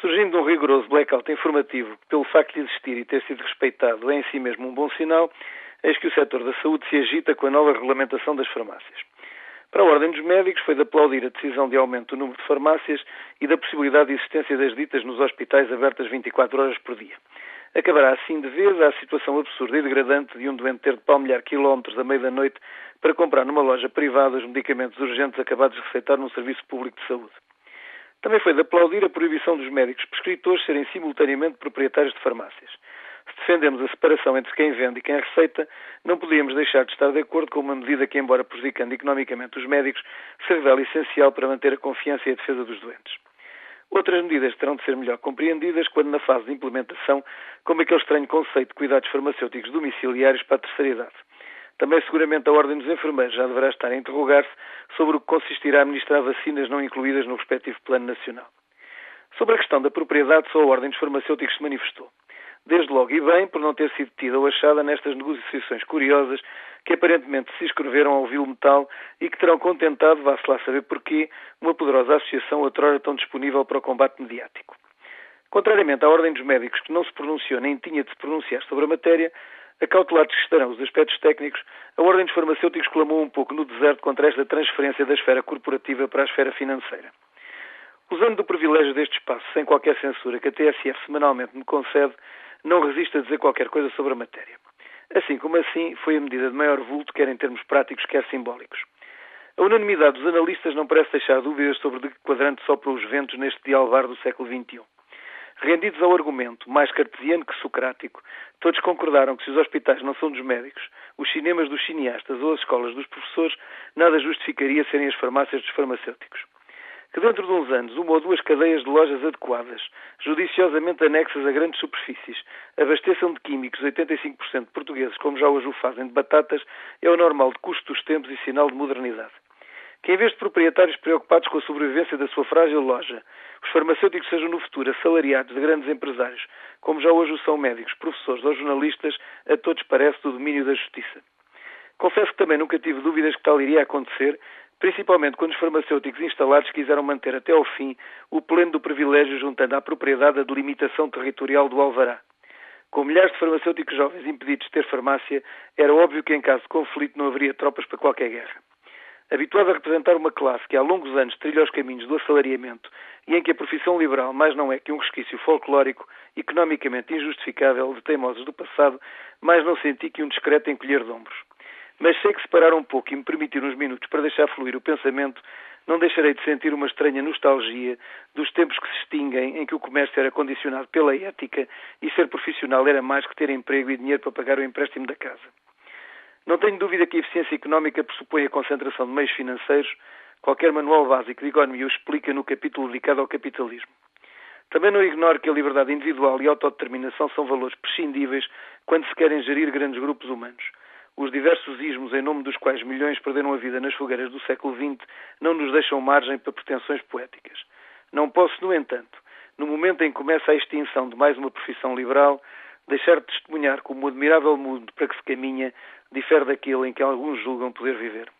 Surgindo um rigoroso blackout informativo, pelo facto de existir e ter sido respeitado é em si mesmo um bom sinal, eis que o setor da saúde se agita com a nova regulamentação das farmácias. Para a Ordem dos Médicos foi de aplaudir a decisão de aumento do número de farmácias e da possibilidade de existência das ditas nos hospitais abertas 24 horas por dia. Acabará assim de vez a situação absurda e degradante de um doente ter de palmilhar quilómetros à meia da noite para comprar numa loja privada os medicamentos urgentes acabados de receitar num serviço público de saúde. Também foi de aplaudir a proibição dos médicos prescritores serem simultaneamente proprietários de farmácias. Se defendemos a separação entre quem vende e quem receita, não podíamos deixar de estar de acordo com uma medida que, embora prejudicando economicamente os médicos, se revela essencial para manter a confiança e a defesa dos doentes. Outras medidas terão de ser melhor compreendidas quando, na fase de implementação, como aquele estranho conceito de cuidados farmacêuticos domiciliários para a terceira idade. Também, seguramente, a Ordem dos Enfermeiros já deverá estar a interrogar-se sobre o que consistirá a administrar vacinas não incluídas no respectivo Plano Nacional. Sobre a questão da propriedade, só a Ordem dos Farmacêuticos se manifestou. Desde logo e bem por não ter sido tida ou achada nestas negociações curiosas que aparentemente se escreveram ao vil metal e que terão contentado, vá-se lá saber porquê, uma poderosa associação outrora tão disponível para o combate mediático. Contrariamente à Ordem dos Médicos, que não se pronunciou nem tinha de se pronunciar sobre a matéria, Acautelados estarão os aspectos técnicos, a Ordem dos Farmacêuticos clamou um pouco no deserto contra esta transferência da esfera corporativa para a esfera financeira. Usando do privilégio deste espaço, sem qualquer censura, que a TSF semanalmente me concede, não resisto a dizer qualquer coisa sobre a matéria. Assim como assim, foi a medida de maior vulto, quer em termos práticos, quer simbólicos. A unanimidade dos analistas não parece deixar dúvidas sobre de que quadrante sopram os ventos neste dialvar do século XXI. Rendidos ao argumento, mais cartesiano que socrático, todos concordaram que se os hospitais não são dos médicos, os cinemas dos cineastas ou as escolas dos professores, nada justificaria serem as farmácias dos farmacêuticos. Que dentro de uns anos, uma ou duas cadeias de lojas adequadas, judiciosamente anexas a grandes superfícies, abasteçam de químicos 85% de portugueses, como já hoje o fazem de batatas, é o normal de custo dos tempos e sinal de modernidade que, em vez de proprietários preocupados com a sobrevivência da sua frágil loja, os farmacêuticos sejam no futuro assalariados de grandes empresários, como já hoje o são médicos, professores ou jornalistas, a todos parece do domínio da justiça. Confesso que também nunca tive dúvidas que tal iria acontecer, principalmente quando os farmacêuticos instalados quiseram manter até ao fim o pleno do privilégio juntando à propriedade a delimitação territorial do Alvará. Com milhares de farmacêuticos jovens impedidos de ter farmácia, era óbvio que em caso de conflito não haveria tropas para qualquer guerra. Habituado a representar uma classe que há longos anos trilha os caminhos do assalariamento e em que a profissão liberal mais não é que um resquício folclórico, economicamente injustificável de teimosos do passado, mais não senti que um discreto encolher de ombros. Mas sei que se parar um pouco e me permitir uns minutos para deixar fluir o pensamento, não deixarei de sentir uma estranha nostalgia dos tempos que se extinguem em que o comércio era condicionado pela ética e ser profissional era mais que ter emprego e dinheiro para pagar o empréstimo da casa. Não tenho dúvida que a eficiência económica pressupõe a concentração de meios financeiros. Qualquer manual básico de economia o explica no capítulo dedicado ao capitalismo. Também não ignoro que a liberdade individual e a autodeterminação são valores prescindíveis quando se querem gerir grandes grupos humanos. Os diversos ismos em nome dos quais milhões perderam a vida nas fogueiras do século XX não nos deixam margem para pretensões poéticas. Não posso, no entanto, no momento em que começa a extinção de mais uma profissão liberal, deixar de testemunhar como o admirável mundo para que se caminha difere daquele em que alguns julgam poder viver.